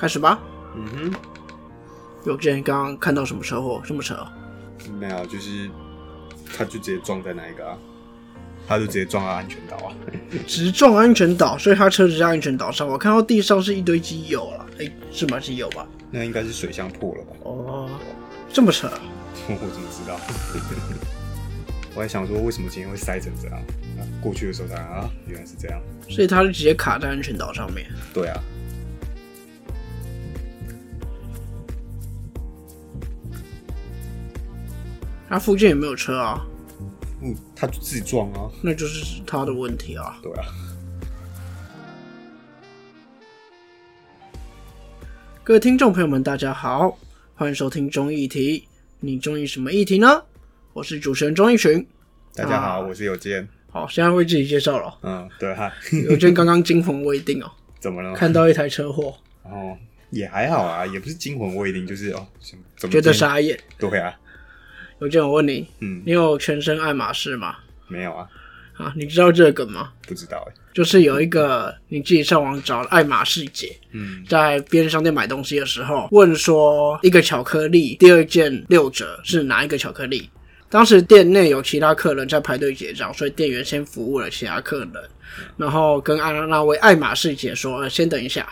开始吧。嗯有见刚刚看到什么车祸？什么车？哼，没有，就是他就直接撞在那一个啊，他就直接撞到安全岛啊。直撞安全岛，所以他车子在安全岛上。我看到地上是一堆机油了，哎、是吗？机油吧？那应该是水箱破了吧？哦，这么扯啊，我怎么知道？我还想说，为什么今天会塞成这样？啊，过去的时候才啊，原来是这样。所以他就直接卡在安全岛上面。对啊，他附近也没有车啊，嗯，他就自己撞啊。那就是他的问题啊。对啊，各位听众朋友们，大家好，欢迎收听中议题。你中意什么议题呢？我是主持人钟义群。大家好，啊我是有健。好，现在为自己介绍了。嗯，对哈，有健刚刚惊魂未定哦，怎么了？看到一台车祸，哦，也还好啊，也不是惊魂未定，就是哦，怎么觉得？傻眼。对啊，有见我问你，嗯，你有全身爱马仕吗？没有啊，啊，你知道这个梗吗？不知道哎。就是有一个你自己上网找爱马仕姐，嗯，在便利商店买东西的时候，问说一个巧克力第二件六折是哪一个巧克力？当时店内有其他客人在排队结账，所以店员先服务了其他客人，然后跟爱那位爱马仕姐说：“呃，先等一下。”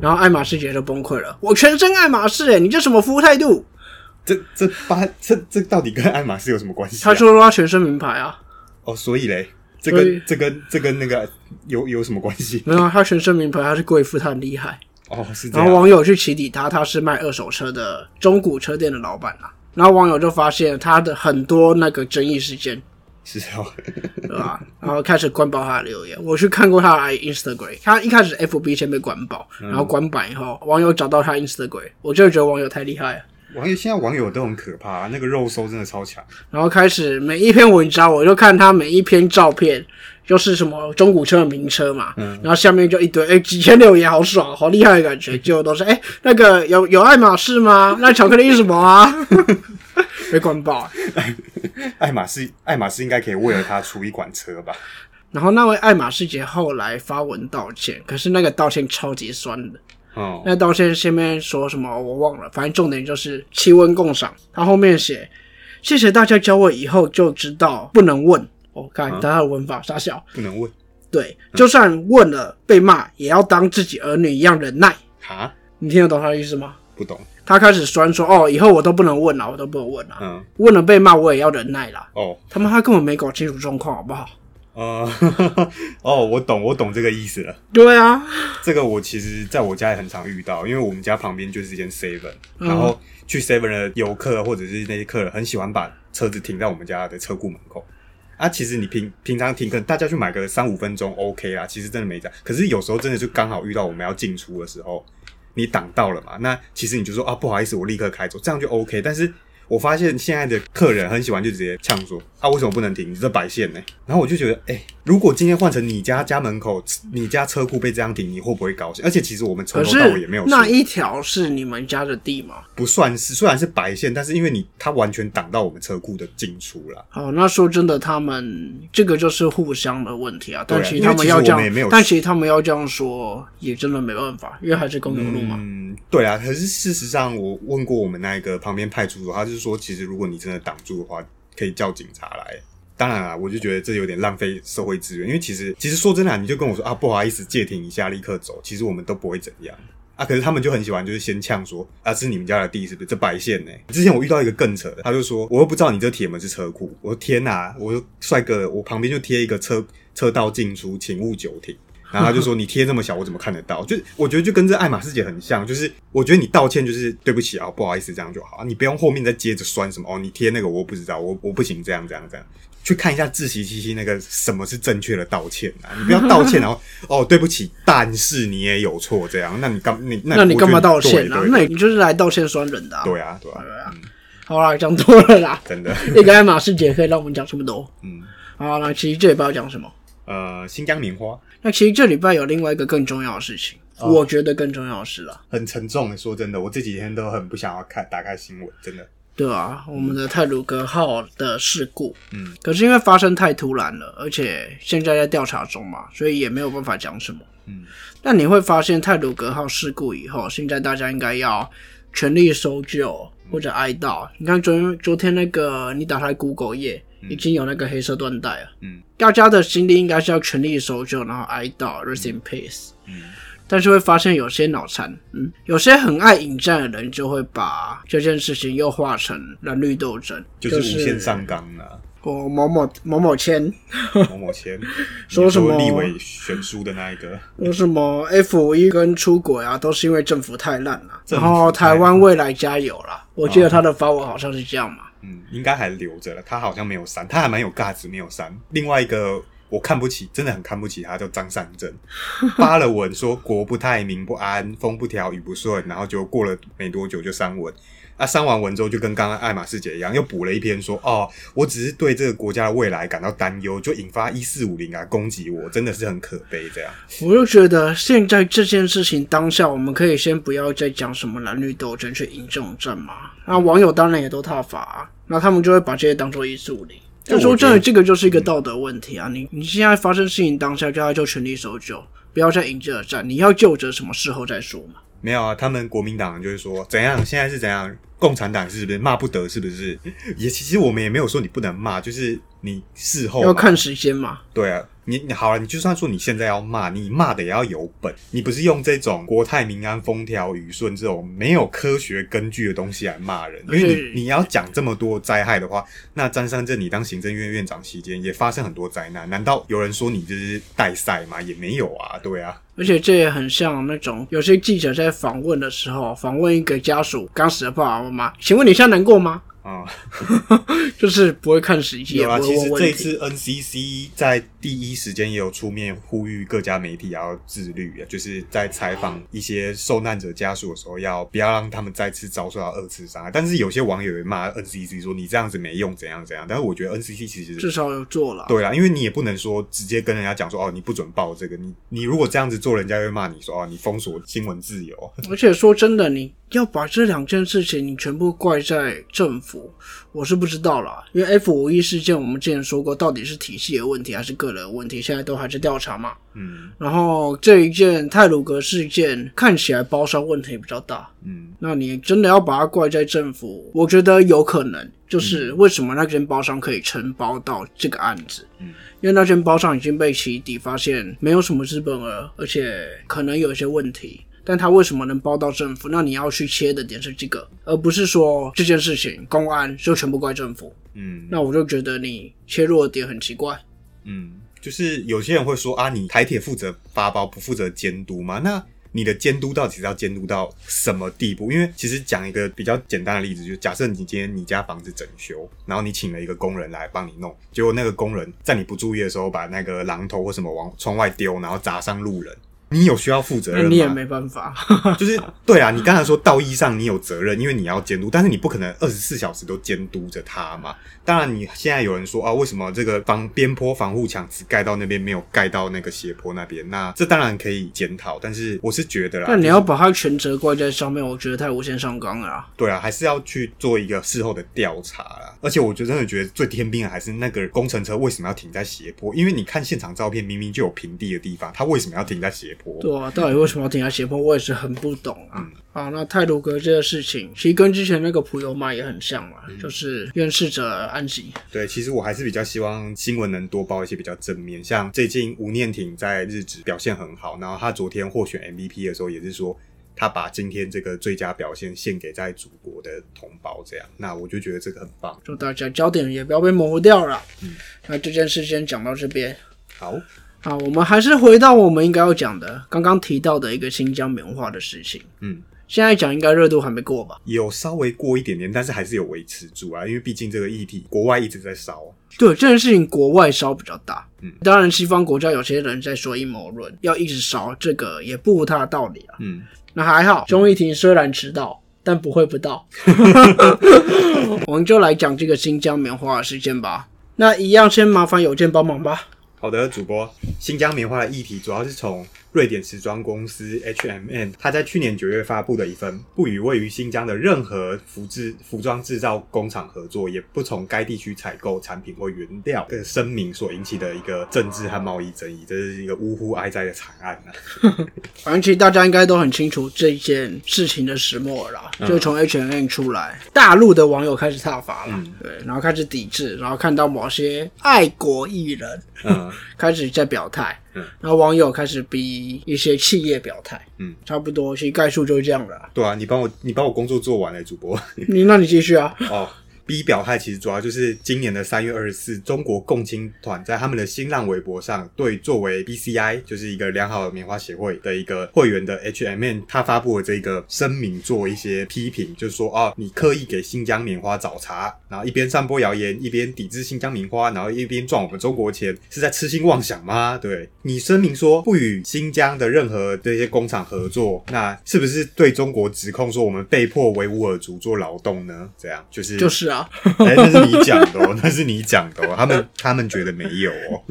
然后爱马仕姐就崩溃了：“我全身爱马仕，诶，你这什么服务态度这这八这这到底跟爱马仕有什么关？”系、啊？他说他全身名牌啊，哦，所以嘞，这跟这跟这跟那个有有什么关系？没有啊，他全身名牌，他是贵妇，他很厉害。哦，是这样。然后网友去起底他，他是卖二手车的中古车店的老板啊。然后网友就发现他的很多那个争议事件，是哦，对吧？然后开始关爆他的留言。我去看过他的 Instagram，他一开始 FB 先被关爆，然后关版以后，网友找到他 Instagram，我就觉得网友太厉害了。网友现在网友都很可怕，那个肉搜真的超强。然后开始每一篇文章，我就看他每一篇照片，就是什么中古车的名车嘛，然后下面就一堆哎、几千留言，好爽，好厉害的感觉，结果都是哎、那个有有爱马仕吗？那巧克力是什么啊？被关爆。爱马仕，爱马仕应该可以为了他出一款车吧？然后那位爱马仕姐后来发文道歉，可是那个道歉超级酸的。哦，那道歉前面说什么我忘了，反正重点就是气温共赏。他后面写谢谢大家教我以后就知道不能问。我、看他的文法傻笑。不能问对，就算问了被骂，也要当自己儿女一样忍耐。哈，你听得懂他的意思吗？不懂。他开始酸说：“哦，以后我都不能问了，我都不能问了。嗯，问了被骂，我也要忍耐啦。哦，他妈，他根本没搞清楚状况，好不好？呃，哦，我懂，我懂这个意思了。对啊，这个我其实在我家也很常遇到，因为我们家旁边就是一间 Seven，、然后去 Seven 的游客或者是那些客人很喜欢把车子停在我们家的车库门口。啊，其实你平平常停，可能大家去买个三五分钟 OK 啦，其实真的没这样。可是有时候真的就刚好遇到我们要进出的时候，你挡到了嘛，那其实你就说啊不好意思，我立刻开走，这样就 OK。但是我发现现在的客人很喜欢就直接呛说啊为什么不能停？你这白线呢？然后我就觉得，哎、如果今天换成你家家门口，你家车库被这样停，你会不会高兴？而且其实我们从头到尾也没有那一条是你们家的地吗？不算是，虽然是白线，但是因为你它完全挡到我们车库的进出了。好，那说真的，他们这个就是互相的问题啊。但其实他们要这因为其实我们也没有，样但其实他们要这样说，也真的没办法，因为还是公有路嘛。嗯，对啊。可是事实上，我问过我们那个旁边派出所，他就是说，其实如果你真的挡住的话，可以叫警察来。当然啦，我就觉得这有点浪费社会资源，因为其实其实说真的、你就跟我说啊，不好意思，借停一下，立刻走，其实我们都不会怎样啊。可是他们就很喜欢，就是先呛说啊，是你们家的地是不是？这白线呢、之前我遇到一个更扯的，他就说我又不知道你这铁门是车库，我说天哪、我说帅哥，我旁边就贴一个车车道进出，请勿久停。然后他就说：“你贴这么小，我怎么看得到？”就我觉得就跟这爱马仕姐很像，就是我觉得你道歉就是对不起啊，不好意思这样就好，你不用后面再接着酸什么哦，你贴那个我不知道，我我不行这样这样这样，去看一下自习七七那个什么是正确的道歉啊，你不要道歉然后哦对不起，但是你也有错这样，那你干你那那你干嘛道歉啊？那你就是来道歉酸人的、啊。对啊对啊，好啦，讲多了啦。真的，一个爱马仕姐可以让我们讲这么多。嗯好，啦其实这也不知道讲什么？呃，新疆棉花那其实这礼拜有另外一个更重要的事情，哦我觉得更重要的事了。很沉重的，说真的，我这几天都很不想要看打开新闻，真的。对啊，我们的泰鲁格号的事故，嗯，可是因为发生太突然了，而且现在在调查中嘛，所以也没有办法讲什么。嗯，但你会发现泰鲁格号事故以后，现在大家应该要全力搜救或者哀悼。你看昨天昨天那个你打开 Google 页，已经有那个黑色缎带了。嗯，大家的心力应该是要全力搜救，然后哀悼，rest in peace。嗯，但是会发现有些脑残，嗯，有些很爱引战的人就会把这件事情又化成蓝绿斗争，就是无限上纲啊，我某某某某签。某某签。说什么？你立委选书的那一个，说什么？F 一跟出轨啊，都是因为政府太烂了，然后台湾未来加油啦。我记得他的发文好像是这样嘛。嗯，应该还留着了，他好像没有删，他还蛮有价值，没有删。另外一个我看不起，真的很看不起他，叫张善政，发了文说国不太民不安，风不调雨不顺，然后就过了没多久就删文。啊，删完文之后，就跟刚刚爱马仕姐一样，又补了一篇说：“哦，我只是对这个国家的未来感到担忧，就引发一四五零啊攻击我，真的是很可悲。”这样，我就觉得现在这件事情当下，我们可以先不要再讲什么蓝绿斗争去赢这种战嘛。那网友当然也都踏伐、啊，那他们就会把这些当做一四五零。但说真的，这个就是一个道德问题啊！你你现在发生事情当下，就要就全力搜救，不要再赢这个战。你要救着什么事后再说嘛。没有啊，他们国民党就是说怎样，现在是怎样，共产党是不是骂不得，是不是？也其实我们也没有说你不能骂，就是你事后要看时间嘛。对啊，你你好了，你就算说你现在要骂，你骂的也要有本，你不是用这种国泰民安、风调雨顺这种没有科学根据的东西来骂人，因为你你要讲这么多灾害的话，那张三镇你当行政院院长期间也发生很多灾难，难道有人说你就是代赛吗？也没有啊，对啊，而且这也很像那种有些记者在访问的时候，访问一个家属刚死的爸爸请问你现在难过吗？啊、就是不会看时机，有啊，其实。这一次 NCC 在第一时间也有出面呼吁各家媒体要自律啊，就是在采访一些受难者家属的时候，要不要让他们再次遭受到二次伤害。但是有些网友也骂 NCC 说你这样子没用，怎样怎样。但是我觉得 NCC 其实至少有做了。对啊，因为你也不能说直接跟人家讲说哦你不准报这个，你你如果这样子做，人家会骂你说哦你封锁新闻自由。而且说真的，你要把这两件事情你全部怪在政府，我是不知道啦。因为 F 五一事件，我们之前说过，到底是体系的问题还是个人的问题，现在都还在调查嘛。嗯然后这一件泰鲁格事件看起来包商问题比较大，嗯那你真的要把它怪在政府，我觉得有可能，就是为什么那间包商可以承包到这个案子？嗯因为那间包商已经被起底，发现没有什么资本额，而且可能有一些问题。但他为什么能包到政府？那你要去切的点是这个，而不是说这件事情公安就全部怪政府。嗯那我就觉得你切入的点很奇怪。嗯，就是有些人会说啊，你台铁负责发包，不负责监督吗？那你的监督到底是要监督到什么地步？因为其实讲一个比较简单的例子，就假设你今天你家房子整修，然后你请了一个工人来帮你弄，结果那个工人在你不注意的时候把那个榔头或什么往窗外丢，然后砸伤路人。你有需要负责任吗？你也没办法。就是对啊，你刚才说道义上你有责任，因为你要监督，但是你不可能二十四小时都监督着他嘛。当然，你现在有人说啊，为什么这个防边坡防护墙只盖到那边，没有盖到那个斜坡那边？那这当然可以检讨，但是我是觉得啦，但你要把它全责怪在上面，我觉得太无限上纲了啊。对啊，还是要去做一个事后的调查啦。而且我就真的觉得最天兵的还是那个工程车为什么要停在斜坡？因为你看现场照片，明明就有平地的地方，他为什么要停在斜坡？对啊，到底为什么要停在斜坡？我也是很不懂啊。嗯好，那泰鲁格这个事情，其实跟之前那个普悠玛也很像嘛，嗯就是愿逝者安息。对，其实我还是比较希望新闻能多报一些比较正面，像最近吴念挺在日职表现很好，然后他昨天获选 MVP 的时候也是说，他把今天这个最佳表现献给在祖国的同胞，这样，那我就觉得这个很棒。祝大家焦点也不要被模糊掉了。嗯那这件事先讲到这边。好，啊，我们还是回到我们应该要讲的，刚刚提到的一个新疆棉花的事情。嗯，现在讲应该热度还没过吧？有稍微过一点点，但是还是有维持住啊，因为毕竟这个议题国外一直在烧。对这件事情，国外烧比较大。嗯，当然，西方国家有些人在说阴谋论，要一直烧，这个也不无他的道理啊。嗯，那还好，钟义婷虽然迟到，但不会不到。我们就来讲这个新疆棉花的事件吧。那一样，先麻烦有件帮忙吧。好的，主播，新疆棉花的议题主要是从瑞典时装公司 H&M，它在去年九月发布的一份不与位于新疆的任何服制服装制造工厂合作，也不从该地区采购产品或原料的声明所引起的一个政治和贸易争议，这是一个呜呼哀哉的惨案啊！反正其实大家应该都很清楚这一件事情的始末了就从 H&M 出来，大陆的网友开始挞伐了，嗯。对，然后开始抵制，然后看到某些爱国艺人嗯。开始在表态，嗯然后网友开始逼一些企业表态，嗯，差不多，其实概述就是这样的。对啊，你帮我你帮我工作做完了，主播。你那你继续啊，哦。B 表态其实主要就是今年的三月二十四，中国共青团在他们的新浪微博上，对作为 BCI 就是一个良好的棉花协会的一个会员的 HMN，他发布了这个声明做一些批评，就是说啊，你刻意给新疆棉花找茬，然后一边散播谣言，一边抵制新疆棉花，然后一边赚我们中国钱，是在痴心妄想吗？对你声明说不与新疆的任何这些工厂合作，那是不是对中国指控说我们被迫维吾尔族做劳动呢？这样就是就是啊，哎、那是你讲的哦，那是你讲的哦，他们他们觉得没有哦。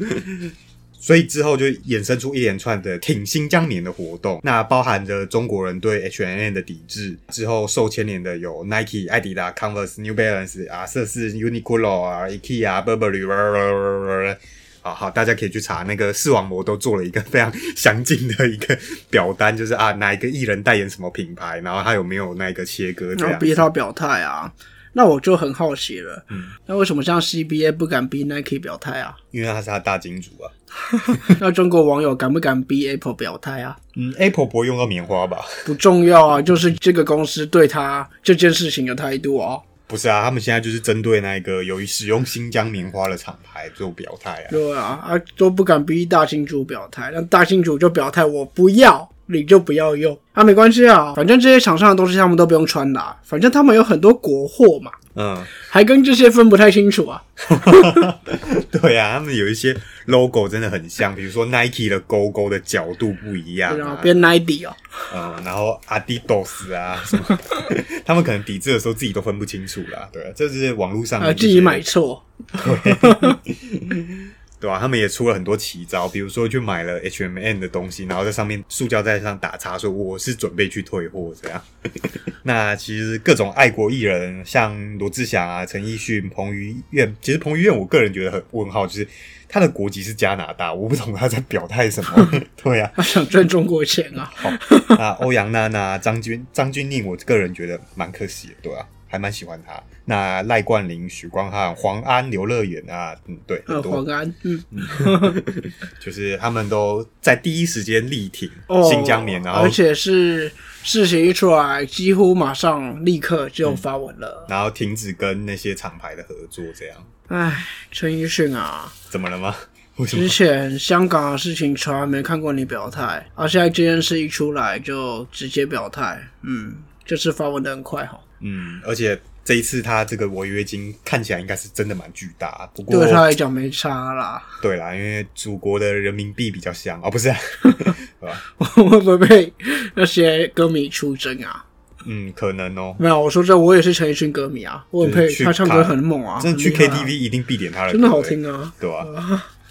所以之后就衍生出一连串的挺新疆棉的活动，那包含着中国人对 H&M 的抵制。之后受牵连的有 Nike、艾迪达、Converse、New Balance 啊、瑟氏、Uniqlo 啊、IKEA、Burberry。好好，大家可以去查那个视网膜都做了一个非常详尽的一个表单，就是啊哪一个艺人代言什么品牌，然后他有没有那个切割这样然后。逼他表态啊。那我就很好奇了，嗯那为什么像 CBA 不敢逼 Nike 表态啊？因为他是他大金主啊。那中国网友敢不敢逼 Apple 表态啊？嗯，Apple 不会用到棉花吧？不重要啊，就是这个公司对他这件事情的态度啊。不是啊，他们现在就是针对那个由于使用新疆棉花的厂牌做表态啊。对啊，啊都不敢逼大金主表态，那大金主就表态我不要，你就不要用。啊，没关系啊，反正这些厂商的东西他们都不用穿啦、反正他们有很多国货嘛，嗯，还跟这些分不太清楚啊。对啊，他们有一些 logo 真的很像，比如说 Nike 的勾勾的角度不一样啊，然后变 Nike 哦，嗯，然后 Adidas 啊什么，他们可能抵制的时候自己都分不清楚啦。对啊，这是网络上啊自己买错，对吧、他们也出了很多奇招，比如说去买了 H&M 的东西，然后在上面塑胶袋上打叉，说我是准备去退货这样。那其实各种爱国艺人，像罗志祥啊、陈奕迅、彭于晏，其实彭于晏我个人觉得很问号，就是他的国籍是加拿大，我不懂他在表态什么。对啊，他想赚中国钱啊。好，那欧阳娜娜、张钧、张钧甯，我个人觉得蛮可惜的，对啊，还蛮喜欢他。那赖冠霖、许光汉、黄安、刘乐远啊，嗯，对，呃，很多黄安，嗯，就是他们都在第一时间力挺哦，新疆棉，然后而且是事情一出来，几乎马上立刻就发文了。然后停止跟那些厂牌的合作，这样唉，陈奕迅啊，怎么了吗？之？前香港的事情从来没看过你表态，而现在这件事一出来就直接表态，嗯，这次发文的很快哈。嗯，而且这一次他这个违约金看起来应该是真的蛮巨大，不过对他来讲没差啦，对啦，因为祖国的人民币比较香哦，不是、啊，对吧？会不会被那些歌迷出征啊？嗯，可能哦。没有，我说这我也是陈奕迅歌迷啊，我很配就是去他唱歌很猛啊，真的去 KTV 一定必点他的歌，真的好听啊。对吧、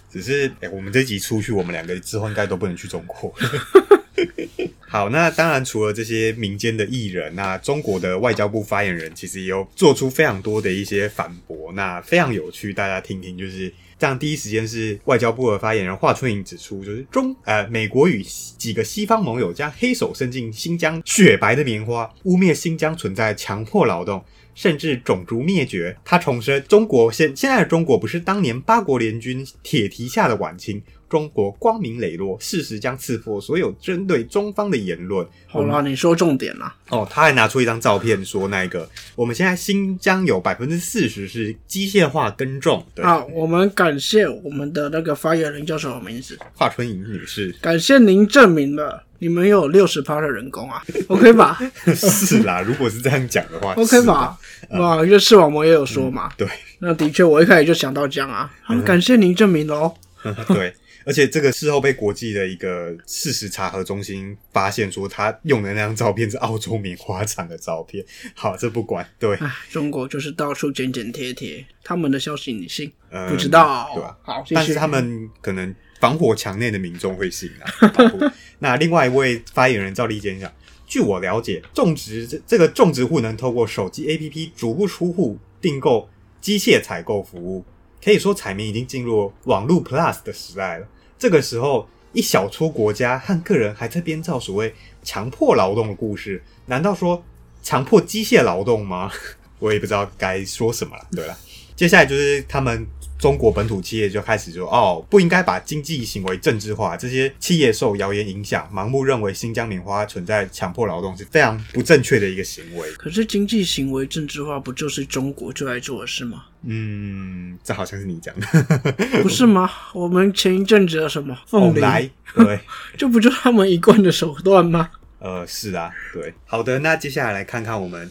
只是哎、我们这集出去，我们两个之后应该都不能去中国。好，那当然除了这些民间的艺人，那中国的外交部发言人其实也有做出非常多的一些反驳，那非常有趣，大家听听。就是这样，第一时间是外交部的发言人华春莹指出，就是中呃美国与几个西方盟友将黑手伸进新疆雪白的棉花，污蔑新疆存在强迫劳动。甚至种族灭绝。他重申，中国现现在的中国不是当年八国联军铁蹄下的晚清，中国光明磊落，事实将刺破所有针对中方的言论。好啦，你说重点啦。哦，他还拿出一张照片说，那个我们现在新疆有百分之四十是机械化耕种。对，好，我们感谢我们的那个发言人叫什么名字？华春莹女士感谢您证明了你们有六十趴的人工啊，OK 吧是啦，如果是这样讲的话？OK 吧？哇，就视网膜也有说嘛。对，那的确，我一开始就想到这样啊。好，感谢您证明喽。对，而且这个事后被国际的一个事实查核中心发现，说他用的那张照片是澳洲棉花厂的照片。好，这不管，对，中国就是到处剪剪贴贴，他们的消息你信？嗯不知道，对吧？好，但是他们可能防火墙内的民众会信啊。那另外一位发言人赵立坚讲，据我了解，种植这这个种植户能透过手机 APP 足不出户订购机械采购服务，可以说彩民已经进入网络 Plus 的时代了。这个时候，一小撮国家和个人还在编造所谓强迫劳动的故事，难道说强迫机械劳动吗？我也不知道该说什么了。对了，接下来就是他们中国本土企业就开始说，哦，不应该把经济行为政治化，这些企业受谣言影响，盲目认为新疆棉花存在强迫劳动是非常不正确的一个行为。可是经济行为政治化不就是中国最爱做的事吗？嗯，这好像是你讲的。不是吗？我们前一阵子的什么凤梨，对。这不就他们一贯的手段吗？呃，是啊，对，好的，那接下来来看看我们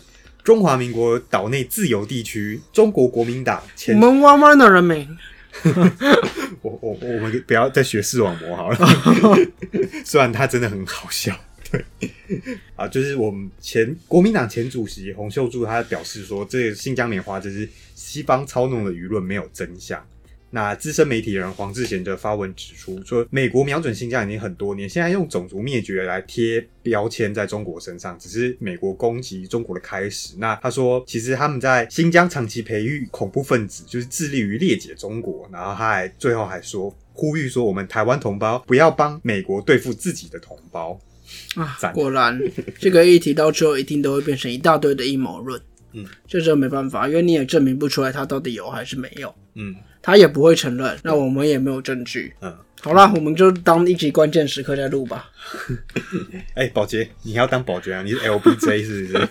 中华民国岛内自由地区中国国民党我前，们弯弯的人民，我我我们不要再学视网膜好了，虽然他真的很好笑，对，啊，就是我们前国民党前主席洪秀柱他表示说，这个新疆棉花就是西方操弄的舆论，没有真相。那资深媒体人黄志贤就发文指出说，美国瞄准新疆已经很多年，现在用种族灭绝来贴标签在中国身上，只是美国攻击中国的开始。那他说，其实他们在新疆长期培育恐怖分子，就是致力于裂解中国。然后他还最后还说，呼吁说我们台湾同胞不要帮美国对付自己的同胞。啊，果然这个议题到最后一定都会变成一大堆的阴谋论。嗯，这这没办法，因为你也证明不出来他到底有还是没有，嗯他也不会承认，那我们也没有证据。嗯，好啦，我们就当一集关键时刻再录吧。哎、保洁，你要当保洁啊？你是 LBJ 是不是？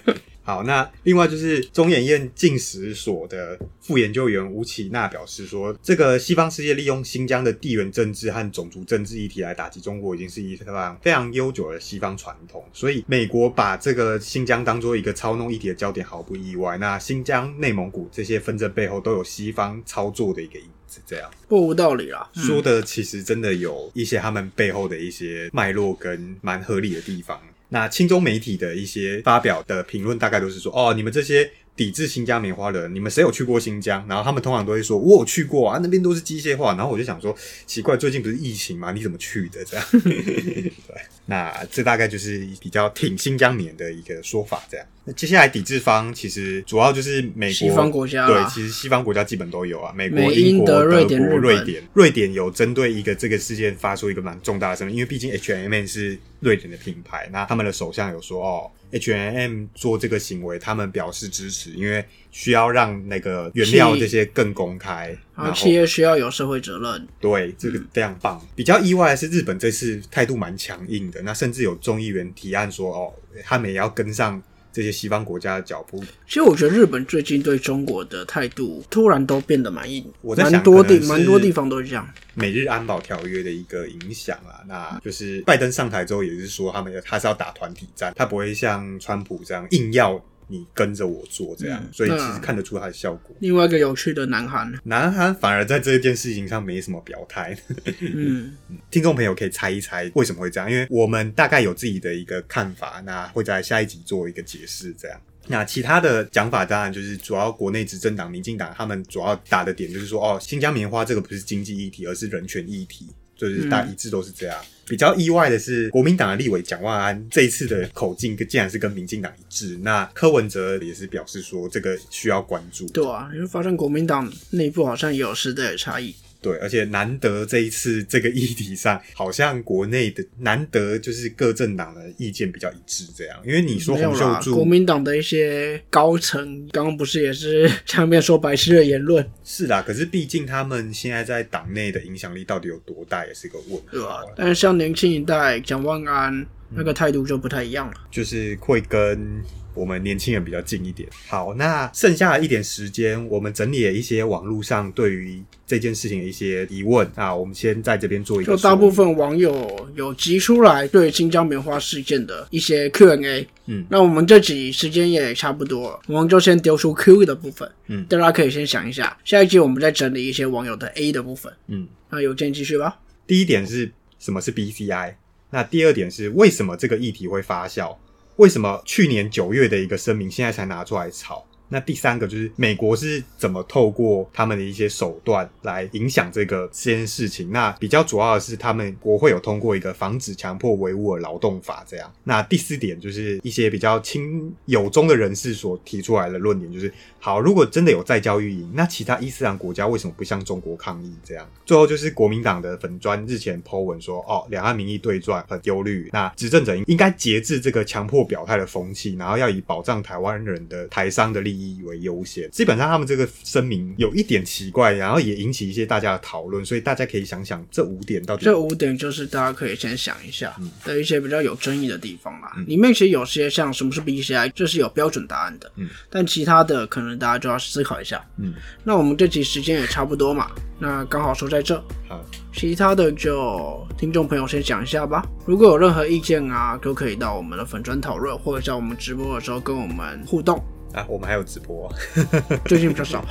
好，那另外就是中研院进食所的副研究员吴启娜表示说，这个西方世界利用新疆的地缘政治和种族政治议题来打击中国，已经是一非常非常悠久的西方传统。所以美国把这个新疆当做一个操弄议题的焦点，毫不意外。那新疆、内蒙古这些纷争背后都有西方操作的一个影子，这样。不无道理啦。说的其实真的有一些他们背后的一些脉络跟蛮合理的地方。那亲中媒体的一些发表的评论，大概都是说，哦，你们这些抵制新疆棉花的人，你们谁有去过新疆？然后他们通常都会说，我有去过啊，那边都是机械化。然后我就想说，奇怪，最近不是疫情吗？你怎么去的？这样，对，那这大概就是比较挺新疆棉的一个说法。这样，那接下来抵制方其实主要就是美国、西方国家对，其实西方国家基本都有啊，美国、英国、德瑞国、瑞典，瑞典有针对一个这个事件发出一个蛮重大的声明，因为毕竟 H&M 是瑞典的品牌，那他们的首相有说哦，H&M 做这个行为，他们表示支持，因为需要让那个原料这些更公开，然后企业需要有社会责任。对，这个非常棒。比较意外的是，日本这次态度蛮强硬的，那甚至有众议员提案说，哦，他们也要跟上这些西方国家的脚步。其实我觉得日本最近对中国的态度突然都变得蛮硬，我在想蛮多地蛮多地方都是这样。美日安保条约的一个影响啊，那就是拜登上台之后也是说他们他是要打团体战，他不会像川普这样硬要你跟着我做这样，嗯所以其实看得出它的效果。另外一个有趣的南韩，南韩反而在这件事情上没什么表态，嗯，听众朋友可以猜一猜为什么会这样，因为我们大概有自己的一个看法，那会在下一集做一个解释这样。那其他的讲法当然就是主要国内执政党民进党他们主要打的点就是说，哦，新疆棉花这个不是经济议题，而是人权议题，就是大一致都是这样。比较意外的是，国民党的立委蒋万安这一次的口径竟然是跟民进党一致。那柯文哲也是表示说，这个需要关注。对啊，因为发现国民党内部好像也有时代的差异。对，而且难得这一次这个议题上，好像国内的难得就是各政党的意见比较一致，这样。因为你说洪秀柱国民党的一些高层刚刚不是也是 下面说白痴的言论，是啦，可是毕竟他们现在在党内的影响力到底有多大，也是个问对啊。？但是像年轻一代蒋万安那个态度就不太一样了。就是会跟我们年轻人比较近一点。好，那剩下一点时间，我们整理了一些网络上对于这件事情的一些疑问啊，我们先在这边做一个就大部分网友有提出来对新疆棉花事件的一些 Q&A。嗯，那我们这集时间也差不多了，我们就先丢出 Q 的部分。嗯大家可以先想一下，下一集我们再整理一些网友的 A 的部分。嗯，那邮件继续吧。第一点是什么是 BCI？那第二点是为什么这个议题会发酵？为什么去年九月的一个声明现在才拿出来炒？那第三个就是美国是怎么透过他们的一些手段来影响这个这件事情。那比较主要的是，他们国会有通过一个防止强迫维吾尔劳动法，这样。那第四点就是一些比较亲友中的人士所提出来的论点，就是好，如果真的有在教育营，那其他伊斯兰国家为什么不向中国抗议？这样。最后就是国民党的粉砖日前 po 文说，哦，两岸民意对转很忧虑，那执政者应该节制这个强迫表态的风气，然后要以保障台湾人的台商的利益为优先。基本上他们这个声明有一点奇怪，然后也引起一些大家的讨论，所以大家可以想想这五点到底。这五点就是大家可以先想一下的一些比较有争议的地方啦。里面其实有些像什么是 BCI，这是有标准答案的，嗯，但其他的可能大家就要思考一下。嗯，那我们这集时间也差不多嘛，那刚好说在这。好，其他的就听众朋友先讲一下吧。如果有任何意见啊，都可以到我们的粉砖讨论，或者在我们直播的时候跟我们互动。啊，我们还有直播，最近比较少，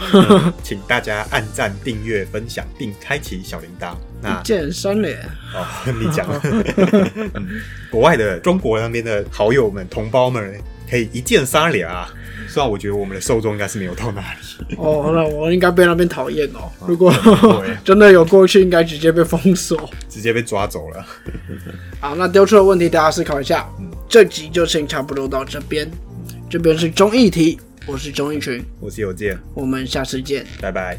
请大家按赞、订阅、分享，并开启小铃铛。那一键三连哦，你讲，国外的中国那边的好友们、同胞们可以一键三连啊。虽然我觉得我们的受众应该是没有到那里。哦，那我应该被那边讨厌哦。如果真的有过去，应该直接被封锁，直接被抓走了。好，那丢出的问题大家思考一下。这集就先差不多到这边。这边是综艺题，我是综艺群，我是有健，我们下次见，拜拜。